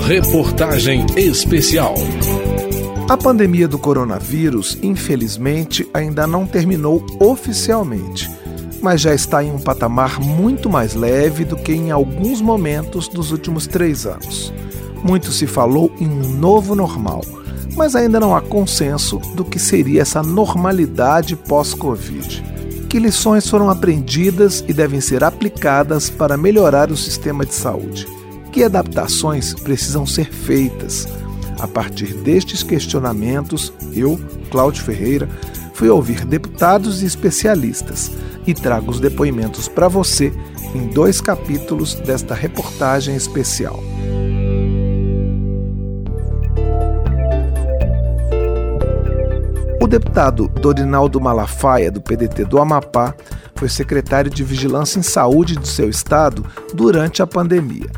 Reportagem Especial. A pandemia do coronavírus, infelizmente, ainda não terminou oficialmente, mas já está em um patamar muito mais leve do que em alguns momentos dos últimos três anos. Muito se falou em um novo normal, mas ainda não há consenso do que seria essa normalidade pós-Covid. Que lições foram aprendidas e devem ser aplicadas para melhorar o sistema de saúde? Que adaptações precisam ser feitas? A partir destes questionamentos, eu, Cláudio Ferreira, fui ouvir deputados e especialistas e trago os depoimentos para você em dois capítulos desta reportagem especial. O deputado Dorinaldo Malafaia, do PDT do Amapá, foi secretário de Vigilância em Saúde do seu estado durante a pandemia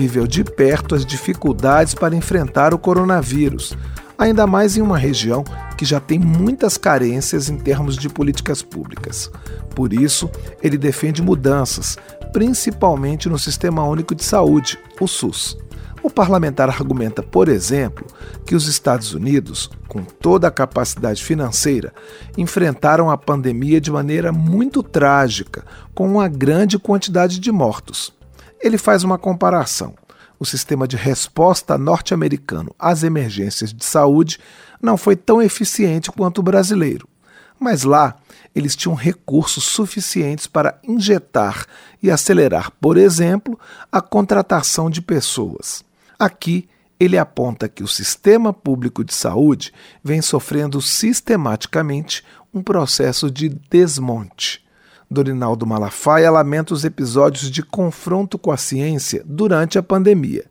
viveu de perto as dificuldades para enfrentar o coronavírus, ainda mais em uma região que já tem muitas carências em termos de políticas públicas. Por isso, ele defende mudanças, principalmente no Sistema Único de Saúde, o SUS. O parlamentar argumenta, por exemplo, que os Estados Unidos, com toda a capacidade financeira, enfrentaram a pandemia de maneira muito trágica, com uma grande quantidade de mortos. Ele faz uma comparação. O sistema de resposta norte-americano às emergências de saúde não foi tão eficiente quanto o brasileiro, mas lá eles tinham recursos suficientes para injetar e acelerar, por exemplo, a contratação de pessoas. Aqui, ele aponta que o sistema público de saúde vem sofrendo sistematicamente um processo de desmonte. Dorinaldo Malafaia lamenta os episódios de confronto com a ciência durante a pandemia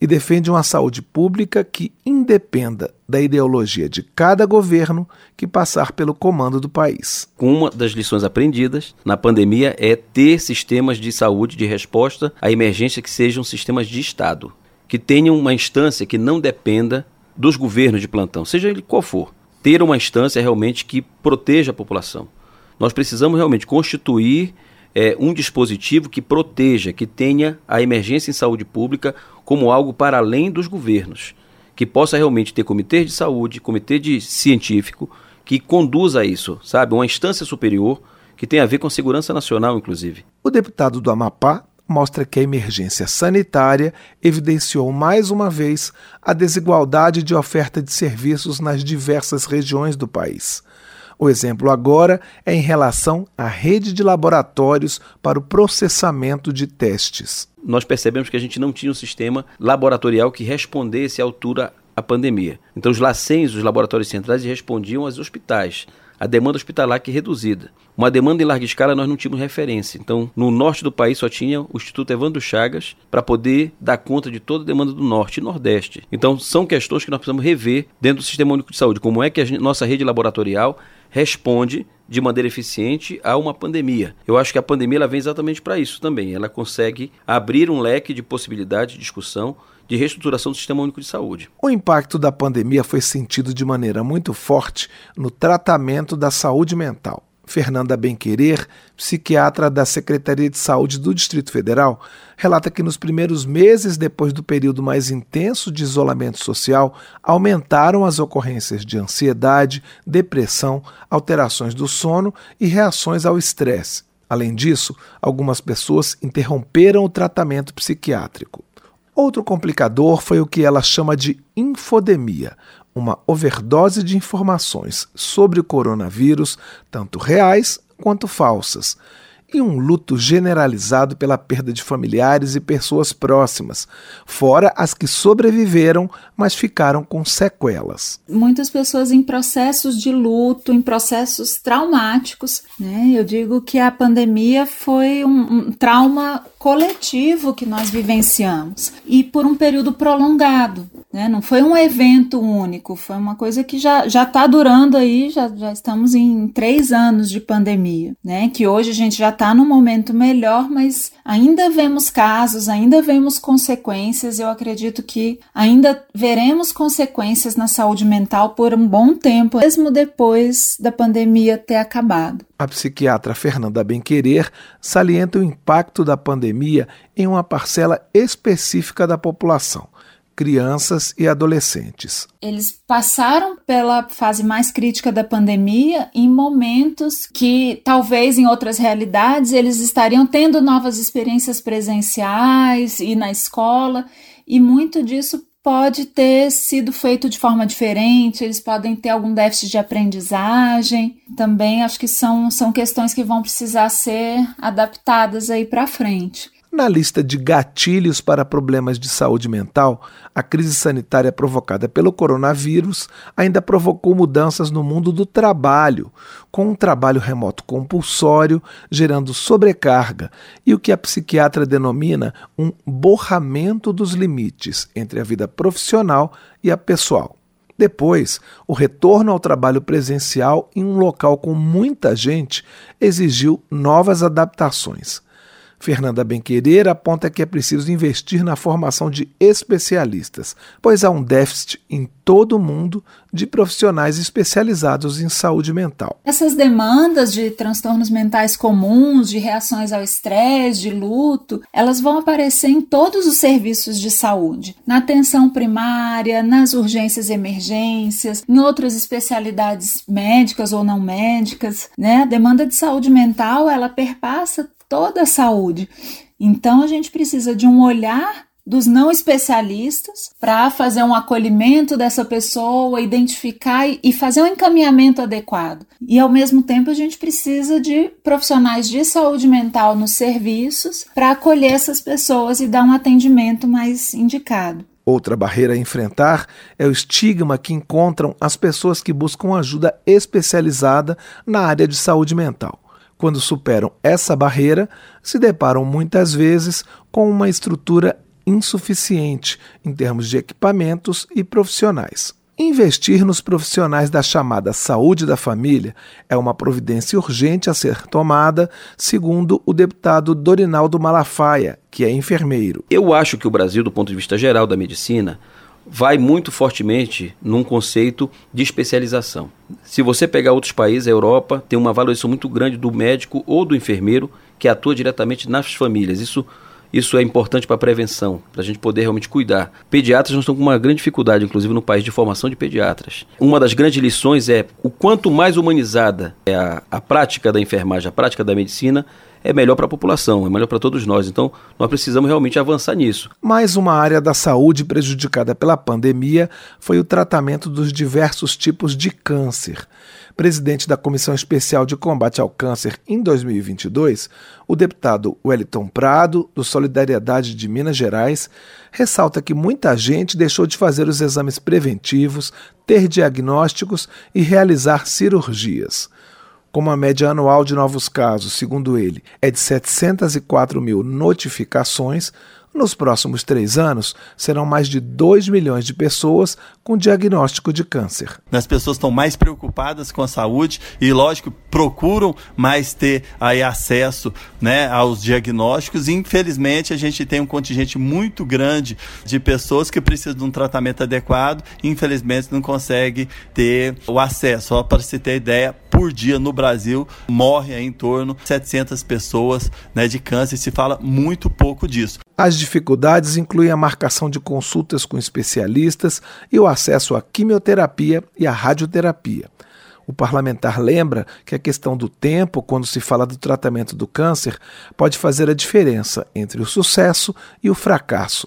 e defende uma saúde pública que independa da ideologia de cada governo que passar pelo comando do país. Uma das lições aprendidas na pandemia é ter sistemas de saúde de resposta à emergência que sejam sistemas de Estado, que tenham uma instância que não dependa dos governos de plantão, seja ele qual for. Ter uma instância realmente que proteja a população. Nós precisamos realmente constituir é, um dispositivo que proteja, que tenha a emergência em saúde pública como algo para além dos governos, que possa realmente ter comitê de saúde, comitê de científico, que conduza isso, sabe? Uma instância superior que tem a ver com segurança nacional, inclusive. O deputado do Amapá mostra que a emergência sanitária evidenciou mais uma vez a desigualdade de oferta de serviços nas diversas regiões do país. O exemplo agora é em relação à rede de laboratórios para o processamento de testes. Nós percebemos que a gente não tinha um sistema laboratorial que respondesse à altura à pandemia. Então, os LACENs, os laboratórios centrais, respondiam aos hospitais a demanda hospitalar que é reduzida. Uma demanda em larga escala nós não tínhamos referência. Então, no norte do país só tinha o Instituto Evandro Chagas para poder dar conta de toda a demanda do norte e nordeste. Então, são questões que nós precisamos rever dentro do Sistema Único de Saúde. Como é que a nossa rede laboratorial responde de maneira eficiente a uma pandemia. Eu acho que a pandemia ela vem exatamente para isso também. Ela consegue abrir um leque de possibilidade de discussão de reestruturação do Sistema Único de Saúde. O impacto da pandemia foi sentido de maneira muito forte no tratamento da saúde mental. Fernanda Benquerer, psiquiatra da Secretaria de Saúde do Distrito Federal, relata que nos primeiros meses depois do período mais intenso de isolamento social, aumentaram as ocorrências de ansiedade, depressão, alterações do sono e reações ao estresse. Além disso, algumas pessoas interromperam o tratamento psiquiátrico. Outro complicador foi o que ela chama de infodemia, uma overdose de informações sobre o coronavírus, tanto reais quanto falsas, e um luto generalizado pela perda de familiares e pessoas próximas, fora as que sobreviveram, mas ficaram com sequelas. Muitas pessoas em processos de luto, em processos traumáticos, né? Eu digo que a pandemia foi um, um trauma coletivo que nós vivenciamos e por um período prolongado. Né? Não foi um evento único, foi uma coisa que já está durando aí, já, já estamos em três anos de pandemia, né? Que hoje a gente já está num momento melhor, mas ainda vemos casos, ainda vemos consequências. Eu acredito que ainda veremos consequências na saúde mental por um bom tempo, mesmo depois da pandemia ter acabado. A psiquiatra Fernanda Benquerer salienta o impacto da pandemia em uma parcela específica da população crianças e adolescentes. Eles passaram pela fase mais crítica da pandemia em momentos que talvez em outras realidades eles estariam tendo novas experiências presenciais e na escola, e muito disso pode ter sido feito de forma diferente, eles podem ter algum déficit de aprendizagem. Também acho que são, são questões que vão precisar ser adaptadas aí para frente. Na lista de gatilhos para problemas de saúde mental, a crise sanitária provocada pelo coronavírus ainda provocou mudanças no mundo do trabalho, com um trabalho remoto compulsório gerando sobrecarga e o que a psiquiatra denomina um borramento dos limites entre a vida profissional e a pessoal. Depois, o retorno ao trabalho presencial em um local com muita gente exigiu novas adaptações. Fernanda Benquerer aponta que é preciso investir na formação de especialistas, pois há um déficit em todo o mundo de profissionais especializados em saúde mental. Essas demandas de transtornos mentais comuns, de reações ao estresse, de luto, elas vão aparecer em todos os serviços de saúde, na atenção primária, nas urgências e emergências, em outras especialidades médicas ou não médicas, né? A demanda de saúde mental, ela perpassa toda a saúde. Então a gente precisa de um olhar dos não especialistas para fazer um acolhimento dessa pessoa, identificar e fazer um encaminhamento adequado. E ao mesmo tempo a gente precisa de profissionais de saúde mental nos serviços para acolher essas pessoas e dar um atendimento mais indicado. Outra barreira a enfrentar é o estigma que encontram as pessoas que buscam ajuda especializada na área de saúde mental quando superam essa barreira, se deparam muitas vezes com uma estrutura insuficiente em termos de equipamentos e profissionais. Investir nos profissionais da chamada saúde da família é uma providência urgente a ser tomada, segundo o deputado Dorinaldo Malafaia, que é enfermeiro. Eu acho que o Brasil, do ponto de vista geral da medicina, vai muito fortemente num conceito de especialização. Se você pegar outros países, a Europa tem uma valorização muito grande do médico ou do enfermeiro que atua diretamente nas famílias. Isso isso é importante para a prevenção, para a gente poder realmente cuidar. Pediatras não estão com uma grande dificuldade, inclusive no país, de formação de pediatras. Uma das grandes lições é o quanto mais humanizada é a, a prática da enfermagem, a prática da medicina, é melhor para a população, é melhor para todos nós. Então, nós precisamos realmente avançar nisso. Mais uma área da saúde prejudicada pela pandemia foi o tratamento dos diversos tipos de câncer. Presidente da Comissão Especial de Combate ao Câncer em 2022, o deputado Wellington Prado, do Solidariedade de Minas Gerais, ressalta que muita gente deixou de fazer os exames preventivos, ter diagnósticos e realizar cirurgias. Como a média anual de novos casos, segundo ele, é de 704 mil notificações, nos próximos três anos, serão mais de 2 milhões de pessoas com diagnóstico de câncer. As pessoas estão mais preocupadas com a saúde e, lógico, procuram mais ter aí acesso né, aos diagnósticos. Infelizmente, a gente tem um contingente muito grande de pessoas que precisam de um tratamento adequado e, infelizmente, não consegue ter o acesso. Só para se ter ideia, por dia no Brasil morre em torno de 700 pessoas né, de câncer. Se fala muito pouco disso. As dificuldades incluem a marcação de consultas com especialistas e o acesso à quimioterapia e à radioterapia. O parlamentar lembra que a questão do tempo, quando se fala do tratamento do câncer, pode fazer a diferença entre o sucesso e o fracasso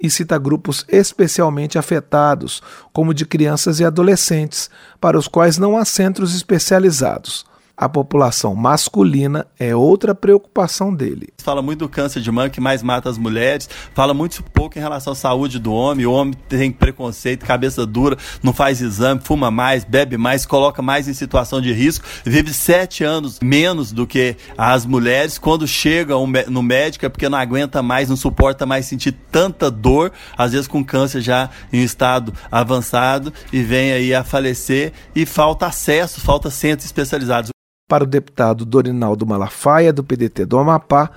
e cita grupos especialmente afetados, como de crianças e adolescentes, para os quais não há centros especializados a população masculina é outra preocupação dele. Fala muito do câncer de mama que mais mata as mulheres, fala muito pouco em relação à saúde do homem. O homem tem preconceito, cabeça dura, não faz exame, fuma mais, bebe mais, coloca mais em situação de risco, vive sete anos menos do que as mulheres. Quando chega no médico é porque não aguenta mais, não suporta mais sentir tanta dor, às vezes com câncer já em estado avançado e vem aí a falecer e falta acesso, falta centros especializados. Para o deputado Dorinaldo Malafaia, do PDT do Amapá,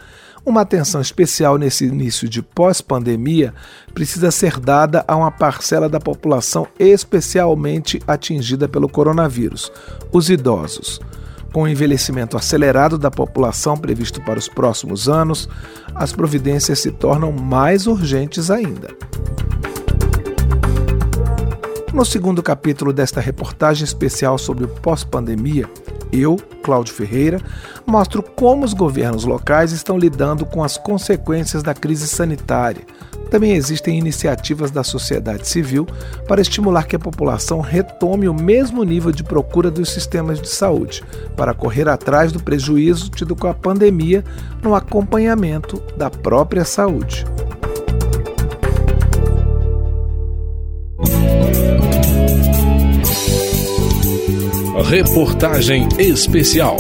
uma atenção especial nesse início de pós-pandemia precisa ser dada a uma parcela da população especialmente atingida pelo coronavírus, os idosos. Com o envelhecimento acelerado da população previsto para os próximos anos, as providências se tornam mais urgentes ainda. No segundo capítulo desta reportagem especial sobre o pós-pandemia, eu, Cláudio Ferreira, mostro como os governos locais estão lidando com as consequências da crise sanitária. Também existem iniciativas da sociedade civil para estimular que a população retome o mesmo nível de procura dos sistemas de saúde, para correr atrás do prejuízo tido com a pandemia no acompanhamento da própria saúde. Reportagem especial.